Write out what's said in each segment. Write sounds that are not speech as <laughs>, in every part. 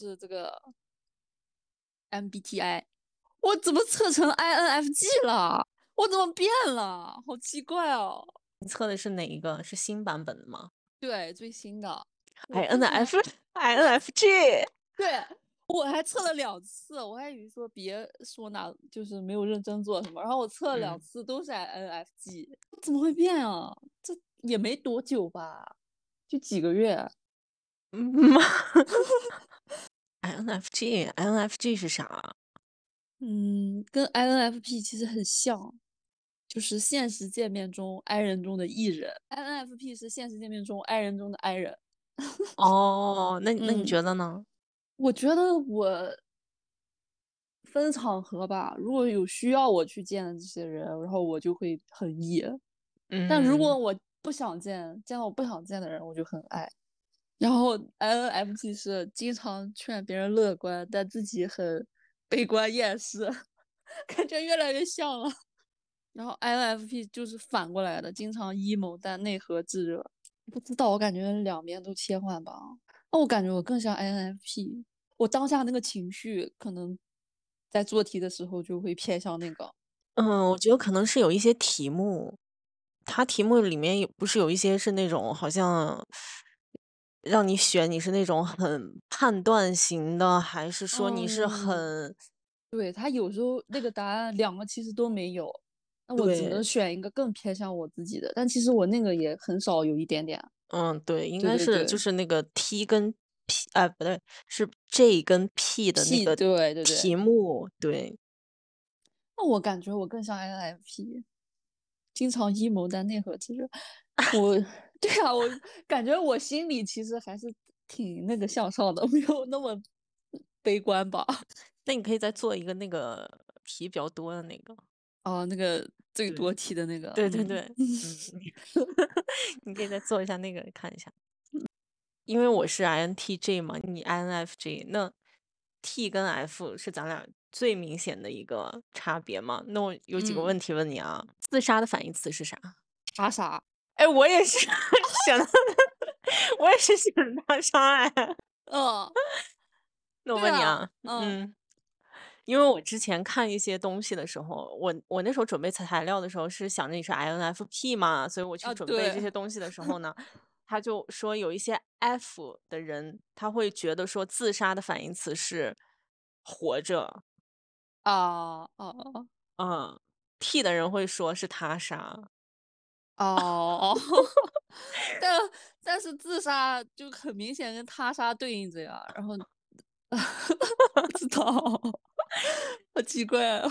就是这个 MBTI，我怎么测成 INFJ 了？我怎么变了？好奇怪哦！你测的是哪一个？是新版本的吗？对，最新的。INF INFJ。对，我还测了两次，我还以为说别说哪就是没有认真做什么，然后我测了两嗯次都是 INFJ，怎么会变啊？这也没多久吧，就几个月。嗯 INFJ 是啥？嗯，跟 INFP 其实很像，就是现实界面中 I 人中的 E 人，INFP 是现实界面中 I 人中的 I 人。哦，那那你嗯觉得呢？我觉得我分场合吧，如果有需要我去见的这些人，然后我就会很 E，嗯但如果嗯我不想见，见到我不想见的人，我就很 I。然后 INFP 是经常劝别人乐观，但自己很悲观厌世，<laughs> 感觉越来越像了。然后 INFP 就是反过来的，经常 emo 但内核炙热。不知道，我感觉两边都切换吧。那我感觉我更像 INFP，我当下那个情绪可能在做题的时候就会偏向那个。嗯，我觉得可能是有一些题目，它题目里面有不是有一些是那种好像让你选，你是那种很判断型的，还是说你是嗯很对，他有时候那个答案两个其实都没有，那我只能选一个更偏向我自己的。但其实我那个也很少有一点点。嗯，对，应该是就是那个 T 跟 P，啊，不对，是 J 跟 P 的那个对对对题目，对，那我感觉我更像 INFP，经常阴谋但内核其实。我对啊，我感觉我心里其实还是挺那个向上的，<laughs> 没有那么悲观吧。<laughs> 那你可以再做一个那个题比较多的那个，哦，那个最多题的那个，嗯对对对，嗯，<laughs> 你可以再做一下那个看一下，因为我是 INTJ 嘛，你 INFJ，那 T 跟 F 是咱俩最明显的一个差别嘛。那我有几个嗯问题问你啊，自杀的反义词是啥？他啥？哎，我也是选的，<laughs> 我也是想他杀哎。嗯，那我问你啊，嗯嗯，因为我之前看一些东西的时候，我我那时候准备材材料的时候是想着你是 INFP 嘛，所以我去啊准备这些东西的时候。呢，<laughs> 他就说有一些 F 的人，他会觉得说自杀的反义词是活着，啊哦。嗯，T 的人会说是他杀，哦，<laughs> 但 <laughs> 但是自杀就很明显跟他杀对应着呀，然后 <laughs> 不知道，好奇怪哦。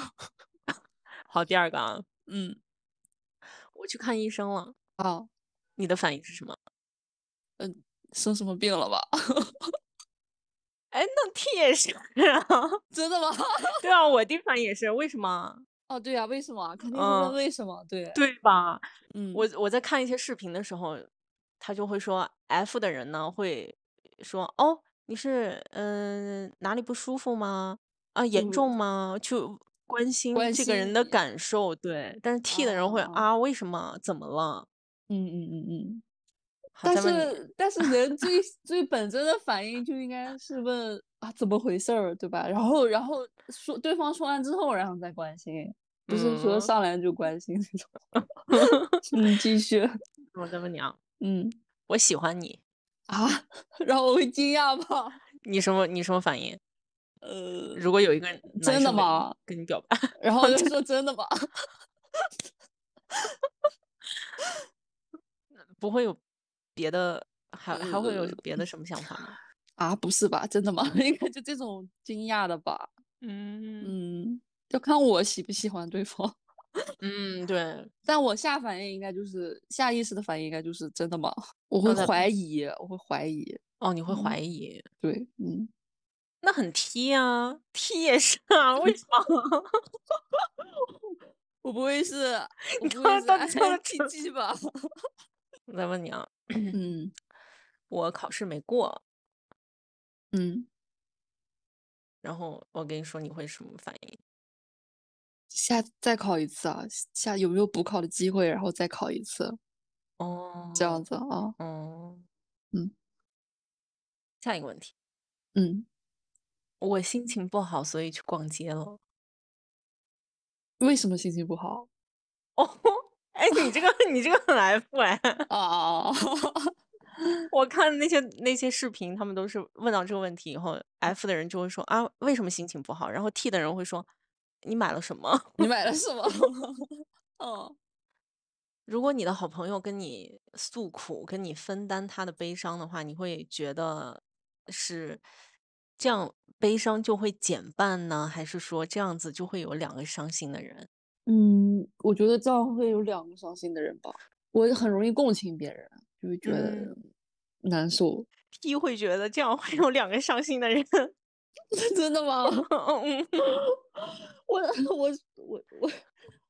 好，第二个啊，嗯，我去看医生了，哦，你的反应是什么？嗯生什么病了吧？哎，那 T 也是啊，真的吗？对啊，我第一反应也是，为什么？哦，对呀、为什么？肯定是嗯问为什么？对，对吧？嗯，我我在看一些视频的时候，他就会说 F 的人呢会说哦，你是嗯、呃哪里不舒服吗？啊，严重吗？就关心这个人的感受，对。但是 T 的人会啊啊，为什么？怎么了？嗯嗯嗯嗯。好，但是但是人最最本真的反应就应该是问啊怎么回事儿，对吧？然后然后说对方说完之后，然后再关心，不是说嗯上来就关心这种。<laughs> 嗯，继续。<laughs> 我再问你啊，嗯我喜欢你，啊，<laughs> 然后我会惊讶吗？你什么你什么反应？呃，如果有一个人真的吗？跟你表白，然后就说真的吗？不会有别的，还还会有呃别的什么想法吗？<laughs> 啊，不是吧？真的吗？<laughs> 应该就这种惊讶的吧？嗯嗯，要看我喜不喜欢对方。<laughs> 嗯，对，但我下反应应该就是下意识的反应，应该就是真的吗？我会怀疑，我会怀疑。哦，你会嗯怀疑，对，嗯，那很 T 啊，T 也是啊，为什么？我不会是，你刚刚到底说了 INTJ 吧？我再问你啊，<clears throat> 嗯我考试没过，嗯，然后我跟你说你会什么反应？下再考一次啊？下有没有补考的机会？然后再考一次，哦，这样子啊？哦，嗯，下一个问题，嗯我心情不好，所以去逛街了。为什么心情不好？哦，<laughs> 哎，你这个 <laughs> 你这个很 F 哎。哦，<laughs> 我看那些那些视频，他们都是问到这个问题以后，F 的人就会说啊，为什么心情不好？然后 T 的人会说，你买了什么？你买了什么？<laughs> 哦，如果你的好朋友跟你诉苦，跟你分担他的悲伤的话，你会觉得是这样，悲伤就会减半呢，还是说这样子就会有两个伤心的人？嗯，我觉得这样会有两个伤心的人吧。我很容易共情别人，就会觉得嗯难受。P 会觉得这样会有两个伤心的人。<laughs> 真的吗？嗯，<laughs> 我我我我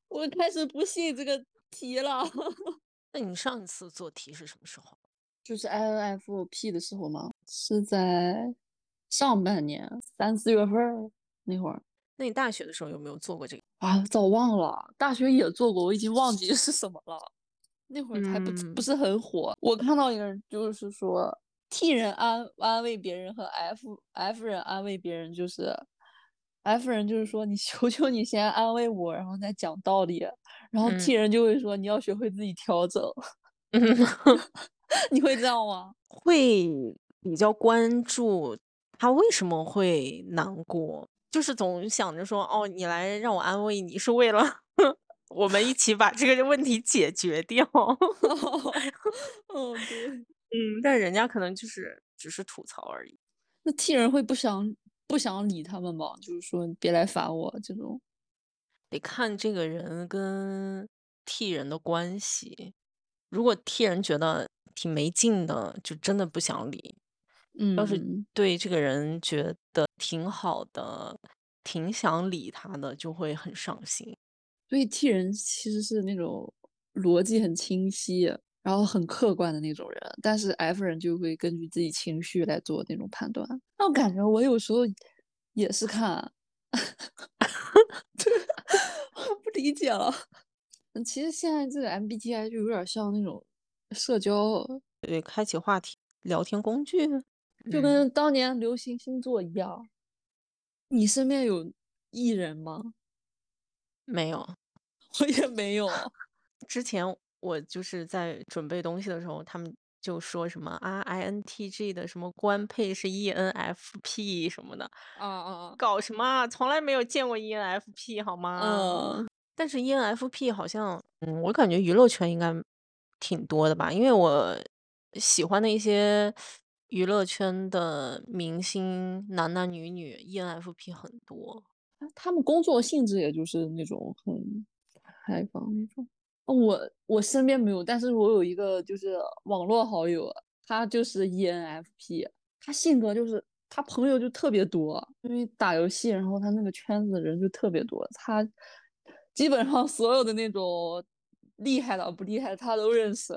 我开始不信这个题了。<laughs> 那你上一次做题是什么时候？就是 INFP 的时候吗？是在上半年三四月份那会儿那你大学的时候有没有做过这个？啊，早忘了。大学也做过，我已经忘记 <laughs> 是什么了。那会儿还不、不嗯是很火。我看到一个人就是说，T 人安安慰别人和 F F 人安慰别人，就是 F 人就是说你求求你先安慰我，然后再讲道理。然后 T 嗯人就会说你要学会自己调整。<laughs> 嗯，<laughs> 你会这样吗？会比较关注他为什么会难过，就是总想着说，哦，你来让我安慰你是为了 <laughs> 我们一起把这个问题解决掉。哦，对。嗯，但人家可能就是只是吐槽而已。那 T 人会不想不想理他们吗？就是说你别来烦我这种。得看这个人跟 T 人的关系。如果 T 人觉得挺没劲的，就真的不想理。嗯要是嗯，对这个人觉得挺好的，挺想理他的，就会很上心。所以 T 人其实是那种逻辑很清晰，然后很客观的那种人，但是 F 人就会根据自己情绪来做那种判断。那我感觉我有时候也是看，<laughs> 对，<laughs> 我不理解了。嗯其实现在这个 MBTI 就有点像那种社交，对，开启话题聊天工具，就嗯跟当年流行星座一样。你身边有艺人吗？没有。<laughs> 我也没有。<laughs> 之前我就是在准备东西的时候，他们就说什么啊，INTG 的什么官配是 ENFP 什么的，啊啊搞什么啊？从来没有见过 ENFP 好吗？嗯，但是 ENFP 好像，嗯，我感觉娱乐圈应该挺多的吧，因为我喜欢的一些娱乐圈的明星，男男女女，ENFP 很多。他们工作性质也就是那种很开放那种。我我身边没有，但是我有一个就是网络好友，他就是 ENFP，他性格就是他朋友就特别多，因为打游戏，然后他那个圈子的人就特别多，他基本上所有的那种厉害的不厉害的他都认识，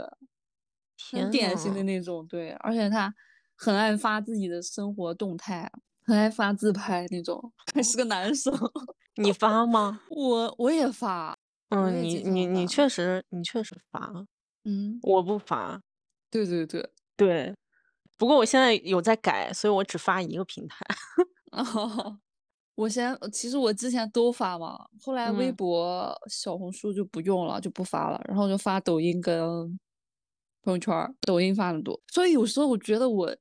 天很典型的，那种，对，而且他很爱发自己的生活动态，很爱发自拍那种，还是个男生。<laughs> 你发吗？<laughs> 我我也发，嗯，你你你。确实你确实发，嗯，我不发。对对对，对，不过我现在有在改，所以我只发一个平台。<laughs> 哦，我先其实我之前都发嘛，后来微嗯，博、小红书就不用了，就不发了，然后就发抖音跟朋友圈，抖音发的多，所以有时候我觉得我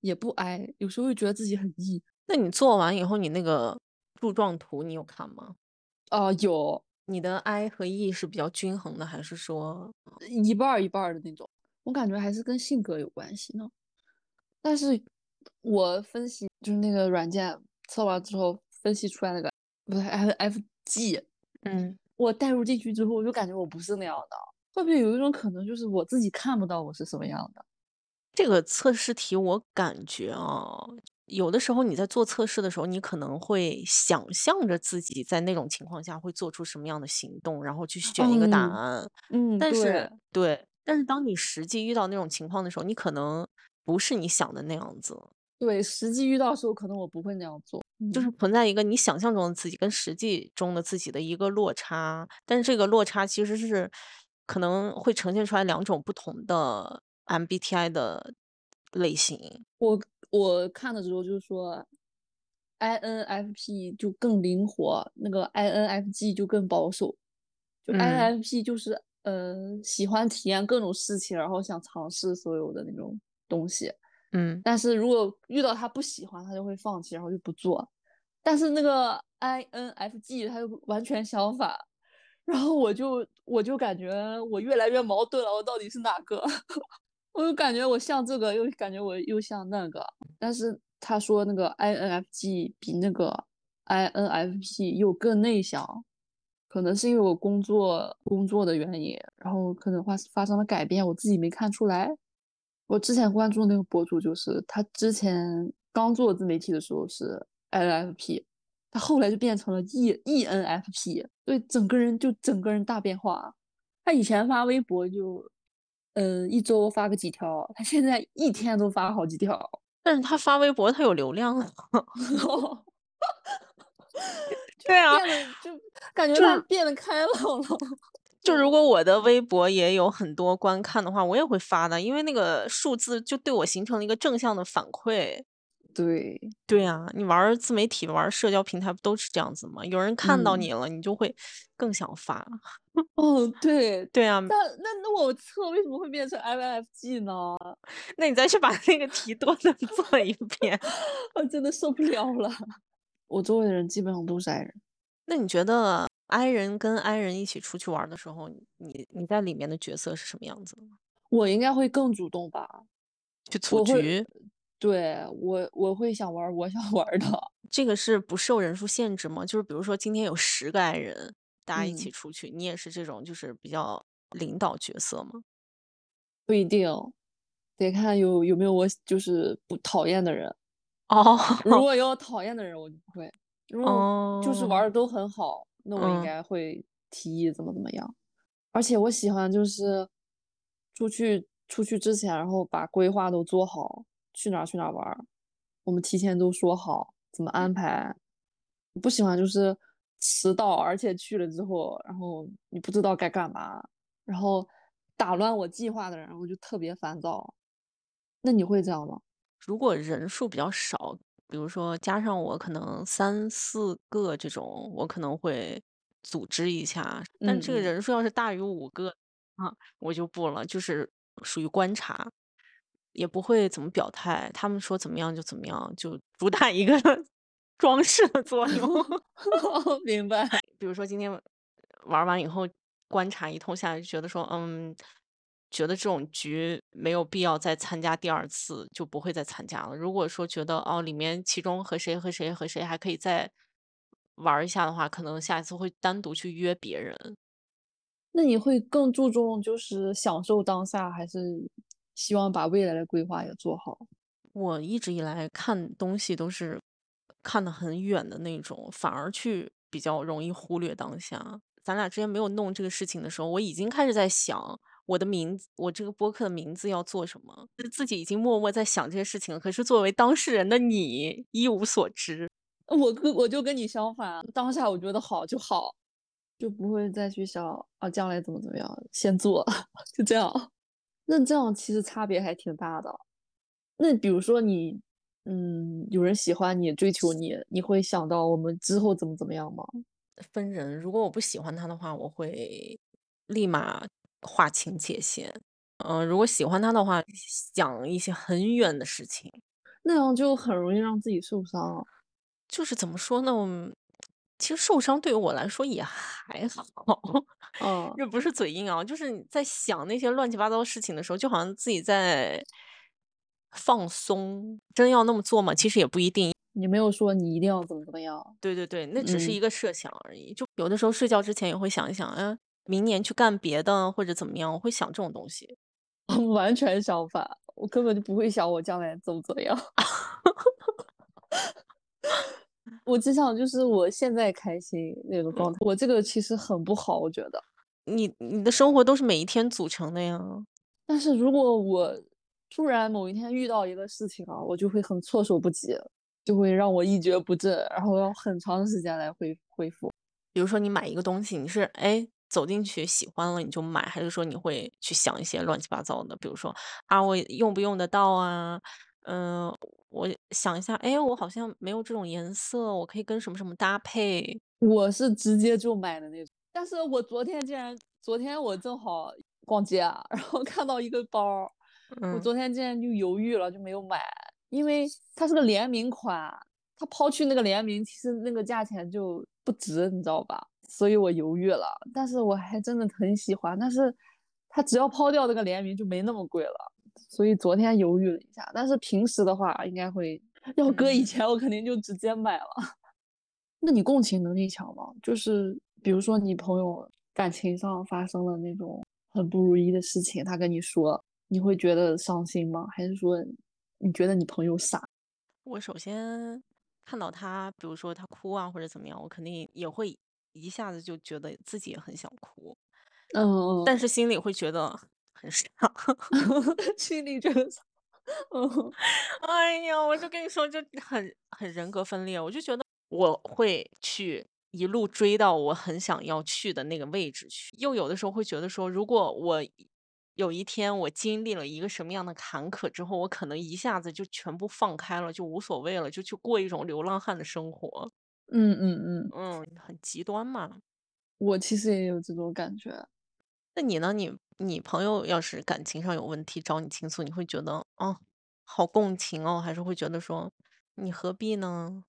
也不 I，有时候会觉得自己很 E。那你做完以后，你那个柱状图你有看吗？啊、有你的 I 和 E 是比较均衡的，还是说，一半儿一半儿的那种，我感觉还是跟性格有关系呢。但是我分析就是那个软件测完之后分析出来那个不是 F F G，嗯，我带入进去之后，我就感觉我不是那样的。会不会有一种可能，就是我自己看不到我是什么样的？这个测试题我感觉啊，有的时候你在做测试的时候，你可能会想象着自己在那种情况下会做出什么样的行动，然后去选一个答嗯案。嗯，但是对，对，但是当你实际遇到那种情况的时候，你可能不是你想的那样子。对，实际遇到的时候，可能我不会那样做。就是嗯，存在一个你想象中的自己跟实际中的自己的一个落差，但是这个落差其实是可能会呈现出来两种不同的 MBTI 的类型。我我看的时候就是说 INFP 就更灵活，那个 INFG 就更保守。就 INFP 就是呃喜欢体验各种事情，然后想尝试所有的那种东西。嗯，但是如果遇到他不喜欢，他就会放弃，然后就不做。但是那个 INFG 他就完全相反，然后我就我就感觉我越来越矛盾了，我到底是哪个？我就感觉我像这个，又感觉我又像那个。但是他说那个 INFG 比那个 INFP 又更内向，可能是因为我工作工作的原因，然后可能发发生了改变，我自己没看出来。我之前关注那个博主，就是他之前刚做自媒体的时候是 INFP，他后来就变成了 E ENFP，对，整个人就整个人大变化。他以前发微博就。嗯，一周发个几条，他现在一天都发好几条。<laughs> 但是他发微博，他有流量啊。<laughs> 对啊，就感觉他变得开朗了。就如果我的微博也有很多观看的话，我也会发的，因为那个数字就对我形成了一个正向的反馈。对对啊，你玩自媒体、玩社交平台不都是这样子吗？有人看到你了，你就会更想发。<laughs> 哦，对对啊。那那那我测为什么会变成 INFG 呢？<laughs> 那你再去把那个题多的 <laughs> 做一遍。我真的受不了了。我周围的人基本上都是 I 人。那你觉得 I 人跟 I 人一起出去玩的时候，你你在里面的角色是什么样子的？我应该会更主动吧，去组局。对我，我会想玩我想玩的。这个是不受人数限制吗？就是比如说今天有十个 I 人，大家一起出去，你也是这种就是比较领导角色吗？不一定，得看有有没有我就是不讨厌的人。哦，如果有讨厌的人，我就不会。如果就是玩的都很好，那我应该会提议怎么怎么样。而且我喜欢就是出去出去之前，然后把规划都做好。去哪儿去哪儿玩，我们提前都说好怎么安排。不喜欢就是迟到，而且去了之后，然后你不知道该干嘛，然后打乱我计划的人，我就特别烦躁。那你会这样吗？如果人数比较少，比如说加上我可能三四个这种，我可能会组织一下。但这个人数要是大于五个啊，我就不了，就是属于观察。也不会怎么表态，他们说怎么样就怎么样，就主打一个装饰的作用。<laughs> 明白。比如说今天玩完以后，观察一通下来，就觉得说，嗯，觉得这种局没有必要再参加第二次，就不会再参加了。如果说觉得哦，里面其中和谁和谁和谁还可以再玩一下的话，可能下一次会单独去约别人。那你会更注重就是享受当下，还是？希望把未来的规划也做好。我一直以来看东西都是看得很远的那种，反而去比较容易忽略当下。咱俩之前没有弄这个事情的时候，我已经开始在想我的名字，我这个播客的名字要做什么，自己已经默默在想这些事情了。可是作为当事人的你一无所知。我跟我就跟你相反，当下我觉得好就好，就不会再去想啊将来怎么怎么样，先做，<laughs> 就这样。那这样其实差别还挺大的。那比如说你，嗯，有人喜欢你、追求你，你会想到我们之后怎么怎么样吗？分人，如果我不喜欢他的话，我会立马划清界限。嗯，如果喜欢他的话，想一些很远的事情，那样就很容易让自己受伤。就是怎么说呢？其实受伤对于我来说也还好，嗯，<laughs> 这不是嘴硬啊，就是你在想那些乱七八糟的事情的时候，就好像自己在放松。真要那么做吗？其实也不一定。你没有说你一定要怎么怎么样。对对对，那只是一个设想而已。就有的时候睡觉之前也会想一想，哎，明年去干别的或者怎么样，我会想这种东西。<laughs> 完全相反，我根本就不会想我将来怎么怎么样。<laughs> 我只想就是我现在开心那种状态，我这个其实很不好，我觉得。你你的生活都是每一天组成的呀。但是如果我突然某一天遇到一个事情啊，我就会很措手不及，就会让我一蹶不振，然后要很长时间来恢恢复。比如说你买一个东西，你是哎走进去喜欢了你就买，还是说你会去想一些乱七八糟的？比如说啊，我用不用得到啊？嗯，我想一下，哎，我好像没有这种颜色，我可以跟什么什么搭配？我是直接就买的那种，但是我昨天竟然，昨天我正好逛街啊，然后看到一个包，我嗯昨天竟然就犹豫了，就没有买，因为它是个联名款，它抛去那个联名，其实那个价钱就不值，你知道吧？所以我犹豫了，但是我还真的很喜欢，但是它只要抛掉那个联名就没那么贵了，所以昨天犹豫了一下，但是平时的话应该会，要搁以嗯前我肯定就直接买了。<laughs> 那你共情能力强吗？就是比如说你朋友感情上发生了那种很不如意的事情，他跟你说，你会觉得伤心吗？还是说你觉得你朋友傻？我首先看到他，比如说他哭啊或者怎么样，我肯定也会一下子就觉得自己也很想哭，嗯嗯，但是心里会觉得很傻。<laughs> <laughs> 心里觉得傻，嗯 <laughs> 哎呀，我就跟你说，就很很人格分裂。我就觉得我会去一路追到我很想要去的那个位置去，又有的时候会觉得说，如果我有一天我经历了一个什么样的坎坷之后，我可能一下子就全部放开了，就无所谓了，就去过一种流浪汉的生活。嗯嗯嗯，嗯，很极端嘛。我其实也有这种感觉。那你呢？你你朋友要是感情上有问题找你倾诉，你会觉得哦，好共情哦，还是会觉得说你何必呢？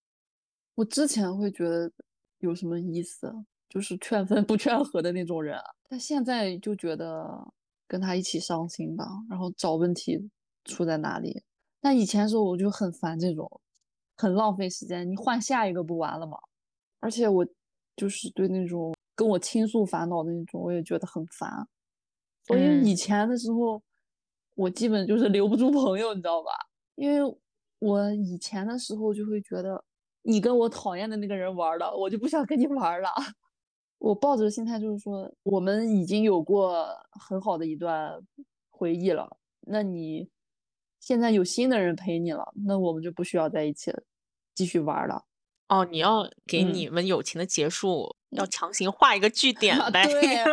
我之前会觉得有什么意思，就是 <laughs> 劝分不劝和的那种人啊，但现在就觉得跟他一起伤心吧，然后找问题出在哪里。但以前的时候我就很烦这种，很浪费时间，你换下一个不完了吗？而且我就是对那种跟我倾诉烦恼的那种，我也觉得很烦。所以嗯以前的时候，我基本就是留不住朋友，你知道吧？因为我以前的时候就会觉得，你跟我讨厌的那个人玩了，我就不想跟你玩了。我抱着的心态就是说，我们已经有过很好的一段回忆了，那你现在有新的人陪你了，那我们就不需要在一起继续玩了。哦，你要给嗯你们友情的结束，要强行画一个句 <laughs> 点呗。对，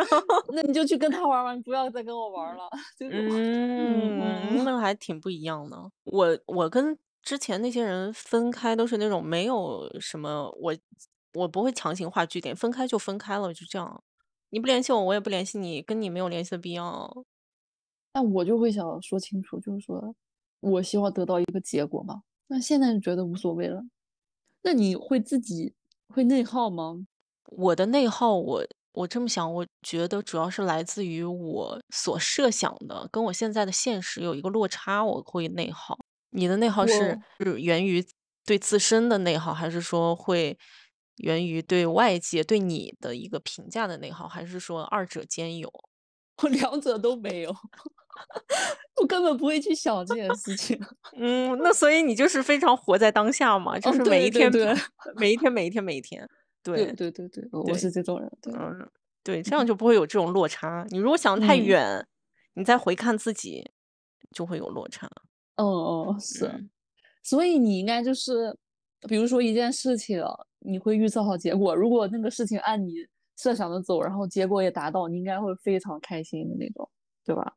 那你就去跟他玩玩，你不要再跟我玩了。<laughs> 就是，嗯嗯，那还挺不一样的。我我跟之前那些人分开都是那种没有什么，我我不会强行画句点，分开就分开了，就这样。你不联系我，我也不联系你，跟你没有联系的必要。但我就会想说清楚，就是说我希望得到一个结果嘛。那现在就觉得无所谓了。那你会自己会内耗吗？我的内耗，我我这么想，我觉得主要是来自于我所设想的跟我现在的现实有一个落差，我会内耗。你的内耗是是源于对自身的内耗，还是说会源于对外界对你的一个评价的内耗，还是说二者兼有？<laughs> 我两者都没有，<laughs> 我根本不会去想这件事情。<laughs> 嗯，那所以你就是非常活在当下嘛，就哦是每一天，对对对每一天，每一天，每一天，对对，对对对，我是这种人。对，嗯，对，这样就不会有这种落差。你如果想的太嗯远，你再回看自己，就会有落差。哦哦是。嗯所以你应该就是，比如说一件事情，你会预测好结果。如果那个事情按你设想的走，然后结果也达到，你应该会非常开心的那种，对吧？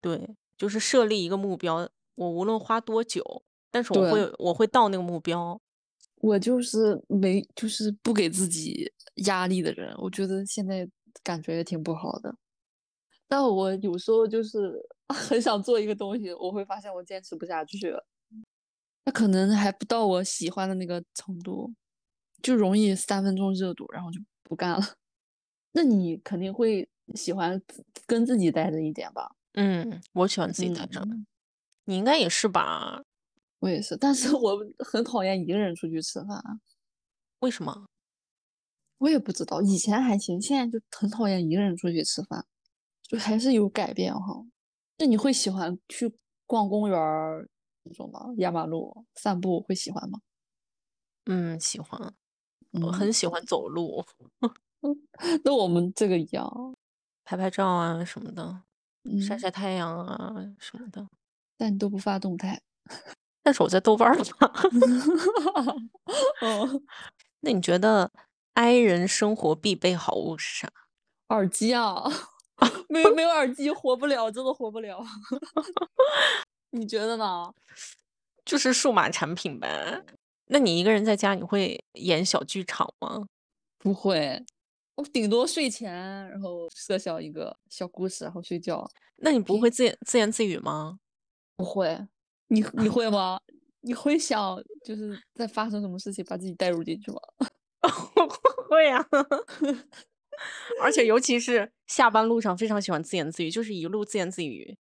对，就是设立一个目标，我无论花多久，但是我会我会到那个目标。我就是没，就是不给自己压力的人，我觉得现在感觉也挺不好的。但我有时候就是 <laughs> 很想做一个东西，我会发现我坚持不下去，那可能还不到我喜欢的那个程度，就容易三分钟热度，然后就不干了。<laughs> 那你肯定会喜欢跟自己待着一点吧？嗯，我喜欢自己待着，嗯，你应该也是吧？我也是，但是 <laughs> 我很讨厌一个人出去吃饭。为什么？我也不知道，以前还行，现在就很讨厌一个人出去吃饭，就还是有改变哈。那你会喜欢去逛公园那种吗？压马路散步会喜欢吗？嗯，喜欢，我嗯，很喜欢走路，<laughs> 那我们这个一样，拍拍照啊什么的，晒嗯，晒太阳啊什么的。但你都不发动态。但是我在豆瓣儿发。<laughs> 哦，那你觉得 i 人生活必备好物是啥？耳机啊，<laughs> 没有没有耳机活不了，真的活不了。你觉得呢？就是数码产品呗。那你一个人在家，你会演小剧场吗？不会，我顶多睡前，然后设想一个小故事，然后睡觉。那你不会自言自言自语吗？不会，你你会吗？你会想就是在发生什么事情，把自己带入进去吗？<laughs> 会呀，<laughs> 而且尤其是下班路上，非常喜欢自言自语，就是一路自言自语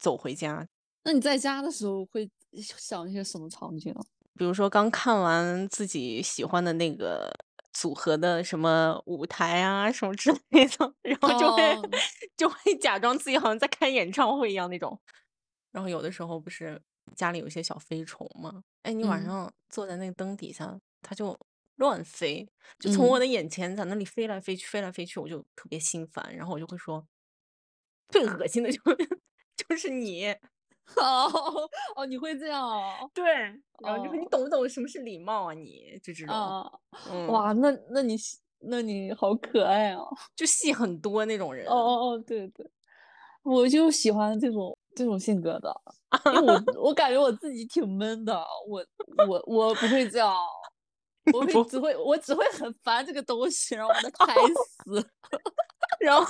走回家。那你在家的时候会想一些什么场景啊？比如说刚看完自己喜欢的那个组合的什么舞台啊，什么之类的，<laughs> 然后就会、哦就会假装自己好像在开演唱会一样那种。然后有的时候不是家里有一些小飞虫吗？哎，你晚嗯上坐在那个灯底下，它就乱飞，就从我嗯的眼前在那里飞来飞去，飞来飞去，我就特别心烦。然后我就会说，最恶心的就 <laughs> 就是你，<laughs> 哦哦，你会这样哦？对，然后就说你哦懂不懂什么是礼貌啊你？就这种，哇，那那你那你好可爱哦！<laughs> 就戏很多那种人哦。哦哦，对对，我就喜欢这种这种性格的，因为我 <laughs> 我感觉我自己挺闷的，我我我不会这样，我会只会我只会很烦这个东西，然后把它拍死。然后，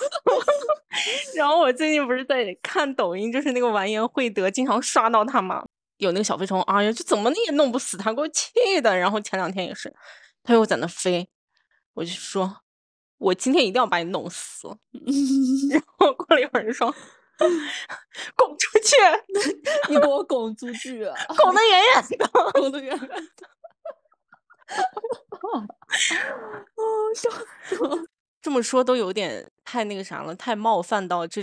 <laughs> 然后我最近不是在看抖音，就是那个完颜慧德，经常刷到他嘛，有那个小飞虫，哎呀，就怎么也弄不死他，给我气的。然后前两天也是，他又在那飞，我就说，我今天一定要把你弄死。<laughs> 然后过了一会儿就说，<laughs> 滚出去，你给我滚出去，啊滚得远远的。滚得远远的。哦，笑死！这么说都有点太那个啥了，太冒犯到这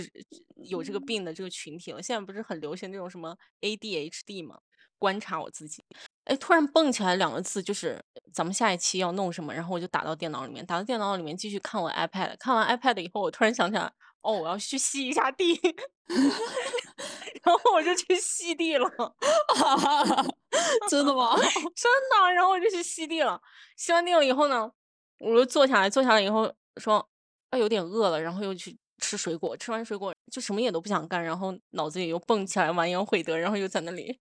有这个病的这个群体了。现在不是很流行这种什么 ADHD 吗？观察我自己，哎，突然蹦起来两个字，就是咱们下一期要弄什么，然后我就打到电脑里面，打到电脑里面继续看我 iPad，看完 iPad 以后，我突然想起来，哦，我要去吸一下地，<laughs> 然后我就去吸地了。<laughs> 真的吗？<laughs> 真的，然后我就去吸地了。吸完地了以后呢，我就坐下来，坐下来以后说，啊，有点饿了，然后又去吃水果，吃完水果就什么也都不想干，然后脑子里又蹦起来完颜慧德，然后又在那里，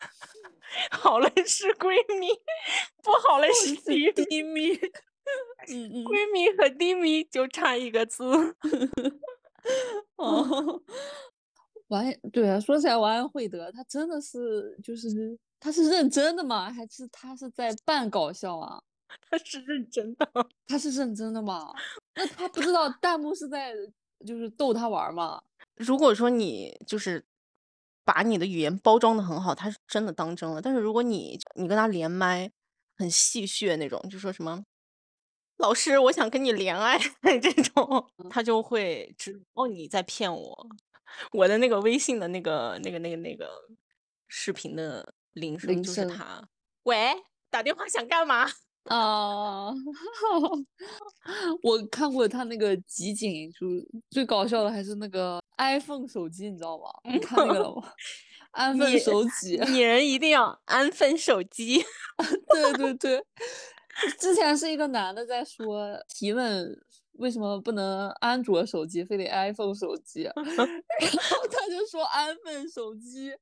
<laughs> 好了是闺蜜，不好了是低迷，低 <laughs> 迷。嗯嗯。闺蜜和低迷就差一个字。<laughs> 哦，完对啊，说起来，完颜慧德，他真的是就是他是认真的吗？还是他是在扮搞笑啊？他是认真的，<laughs> 他是认真的吗？那他不知道弹幕是在就是逗他玩儿吗？如果说你就是把你的语言包装的很好，他是真的当真了。但是如果你你跟他连麦，很戏谑那种，就说什么“老师，我想跟你连爱” <laughs> 这种，他就会知哦你在骗我。我的那个微信的那个那个那个那个视频的铃声就是他。喂，打电话想干嘛？<laughs> 啊，<laughs> 我看过他那个集锦，就最搞笑的还是那个 iPhone 手机，你知道吗？你看那个了 <laughs> 吗？安分守己。女人一定要安分守己。对 <laughs> 对对，之前是一个男的在说提问为什么不能安卓手机，非得 iPhone 手机，<laughs> 然后他就说安分手机，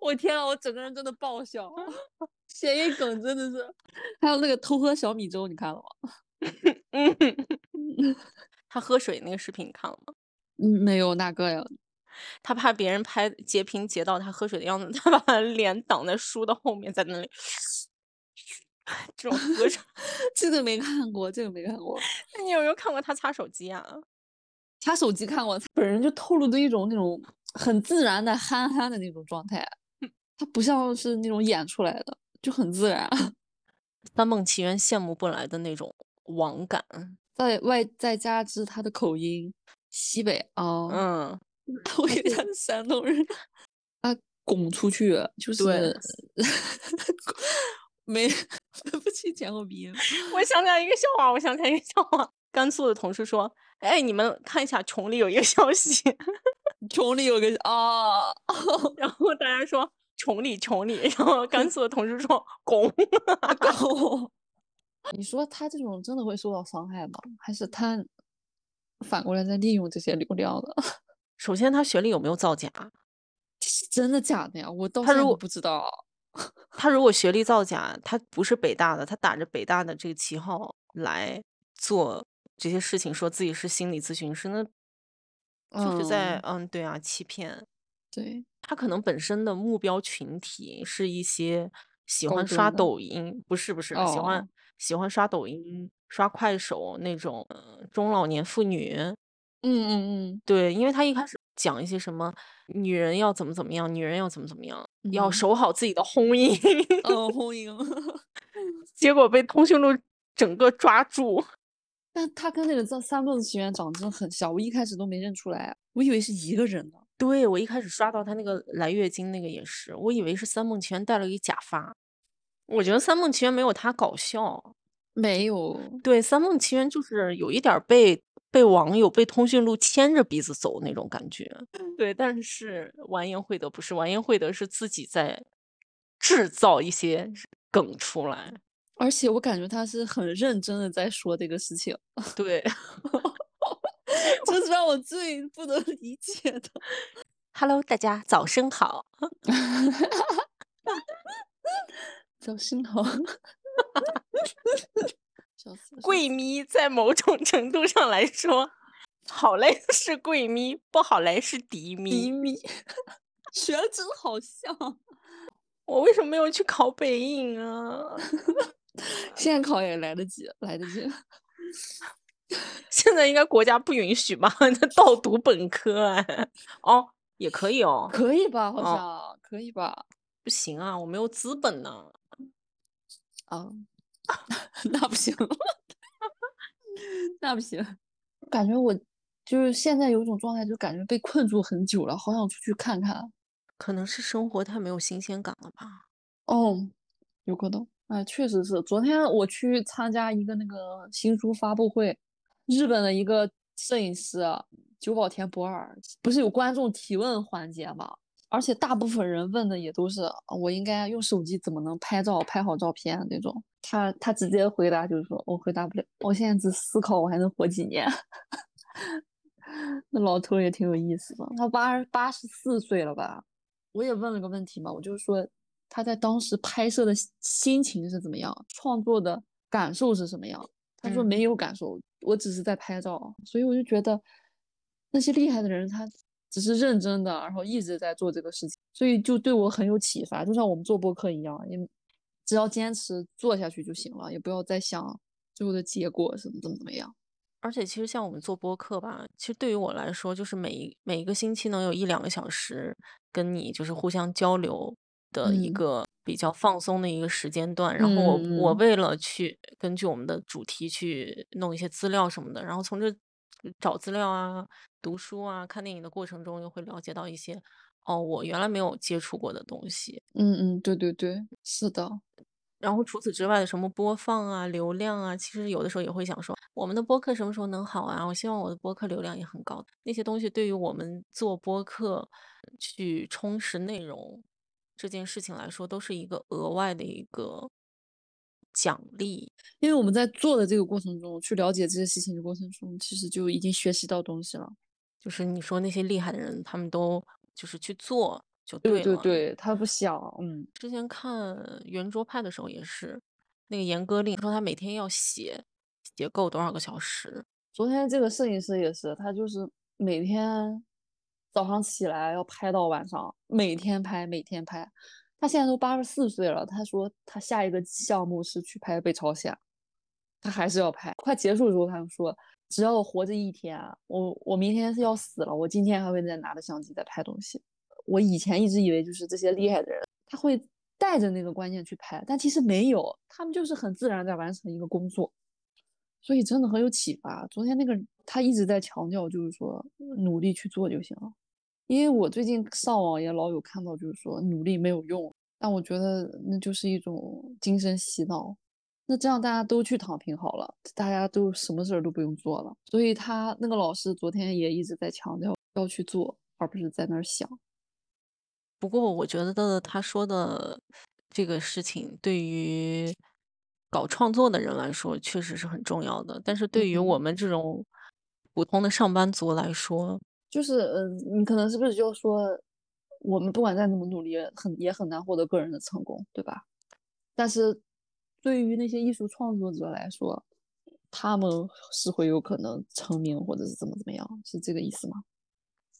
我天啊，我整个人真的爆笑，<laughs> 谐音梗真的是，还有那个偷喝小米粥，你看了吗？<laughs> 嗯，他喝水那个视频你看了吗？嗯，没有哪个呀？他怕别人拍截屏截到他喝水的样子，他把脸挡在书的后面，在那里 <laughs> 这种喝水。这个没看过，这个没看过。那你有没有看过他擦手机啊？擦手机看过，他本人就透露的一种那种很自然的憨憨的那种状态，他不像是那种演出来的，就很自然。<laughs> 三梦奇缘羡慕不来的那种网感。在外再加之他的口音，西北啊，嗯，我以为他是山东人。他拱出去就是 <laughs> 没 <laughs> 分不清前后鼻音。<laughs> 我想起来一个笑话，我想起来一个笑话。甘肃的同事说：“哎，你们看一下群里有一个消息。<laughs> 群里有个啊，”然后大家说“群里群里”，然后甘肃的同事说“拱狗。你说他这种真的会受到伤害吗？还是他反过来在利用这些流量的？”。首先，他学历有没有造假？这是真的假的呀？我到现在都他如果不知道。<laughs> 他如果学历造假，他不是北大的，他打着北大的这个旗号来做这些事情，说自己是心理咨询师，那就是在嗯，嗯，对啊，欺骗。对，他可能本身的目标群体是一些喜欢刷抖音，不是不是，喜欢哦，喜欢刷抖音、刷快手那种呃中老年妇女。嗯嗯嗯对，因为他一开始讲一些什么女人要怎么怎么样，女人要怎么怎么样，要嗯，守好自己的婚姻，哦，红英，<laughs> <laughs> 结果被通讯录整个抓住。但他跟那个三三蹦子起源长得真的很像，我一开始都没认出来，我以为是一个人呢。对，我一开始刷到他那个来月经那个也是，我以为是三梦奇戴了一假发。我觉得三梦奇缘没有他搞笑。没有，对，三梦奇缘就是有一点儿被被网友、被通讯录牵着鼻子走那种感觉。对，但是完颜慧德不是，完颜慧德是自己在制造一些梗出来。而且我感觉他是很认真的在说这个事情，对 <laughs> 这是让我最不能理解的。，Hello，大家早上好。叫心疼，笑死了，笑贵咪在某种程度上来说，好嘞是贵咪，不好嘞是敌咪。敌咪，学的真好笑。<laughs> 我为什么没有去考北影啊？现在考也来得及，来得及。<laughs> 现在应该国家不允许吧？<laughs> 那倒读本科哎，哦，也可以哦。可以吧？好哦像、可以吧？不行啊，我没有资本呢。啊，那不行，<laughs> 那不行。感觉我就是现在有一种状态，就感觉被困住很久了，好想出去看看。可能是生活太没有新鲜感了吧？哦，有可能。哎，确实是。昨天我去参加一个那个新书发布会，日本的一个摄影师啊久保田博尔，不是有观众提问环节吗？而且大部分人问的也都是呃我应该用手机怎么能拍照拍好照片那种。他他直接回答就是说我回答不了，我现在只思考我还能活几年。那老头也挺有意思的，他八八十四岁了吧？我也问了个问题嘛，我就说他在当时拍摄的心心情是怎么样，创作的感受是什么样。他说嗯没有感受，我只是在拍照。所以我就觉得那些厉害的人，他只是认真的，然后一直在做这个事情，所以就对我很有启发。就像我们做播客一样，你只要坚持做下去就行了，也不要再想最后的结果是怎么怎么样。而且其实像我们做播客吧，其实对于我来说，就是每一每一个星期能有一两个小时跟你就是互相交流的一嗯个比较放松的一个时间段。然后我我为了去根据我们的主题去弄一些资料什么的，然后从这找资料啊、读书啊、看电影的过程中，又会了解到一些哦，我原来没有接触过的东西。嗯嗯，对对对，是的。然后除此之外的什么播放啊、流量啊，其实有的时候也会想说，我们的播客什么时候能好啊？我希望我的播客流量也很高。那些东西对于我们做播客去充实内容这件事情来说，都是一个额外的一个奖励。因为我们在做的这个过程中，去了解这些事情的过程中，其实就已经学习到东西了。就是你说那些厉害的人，他们都就是去做就对对了。对对，他不想，嗯，之前看圆桌派的时候也是，那个严歌苓说他每天要写写够多少个小时。昨天这个摄影师也是，他就是每天早上起来要拍到晚上，每天拍，每天拍。他现在都八十四岁了，他说他下一个项目是去拍北朝鲜，他还是要拍。快结束的时候，他就说，只要我活着一天，我我明天是要死了，我今天还会再拿着相机再拍东西。我以前一直以为就是这些厉害的人，他会带着那个观念去拍，但其实没有，他们就是很自然在完成一个工作。所以真的很有启发。昨天那个他一直在强调，就是说努力去做就行了。因为我最近上网也老有看到，就是说努力没有用，但我觉得那就是一种精神洗脑。那这样大家都去躺平好了，大家都什么事儿都不用做了。所以他那个老师昨天也一直在强调要去做，而不是在那儿想。不过我觉得他说的这个事情对于搞创作的人来说确实是很重要的，但是对于我嗯们这种普通的上班族来说，就是嗯、呃你可能是不是就说我们不管再怎么努力，很也很难获得个人的成功，对吧？但是对于那些艺术创作者来说，他们是会有可能成名，或者是怎么怎么样，是这个意思吗？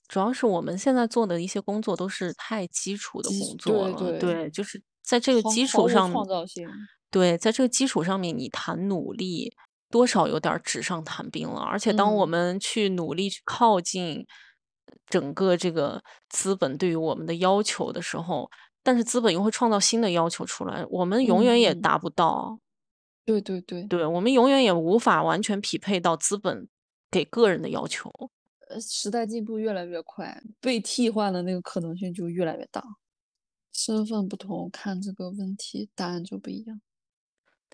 主要是我们现在做的一些工作都是太基础的工作了，对，就是在这个基础上，创造性，对，在这个基础上面，你谈努力，多少有点纸上谈兵了。而且，当我们去努力去靠近整个这个资本对于我们的要求的时候，但是资本又会创造新的要求出来，我们永远也达不到。对对对，对我们永远也无法完全匹配到资本给个人的要求。呃时代进步越来越快，被替换的那个可能性就越来越大。身份不同，看这个问题答案就不一样。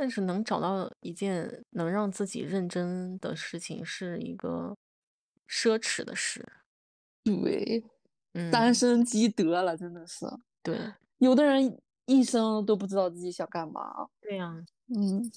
但是能找到一件能让自己认真的事情，是一个奢侈的事。对，单身积德了，真的是。对，有的人一生都不知道自己想干嘛。对呀，嗯。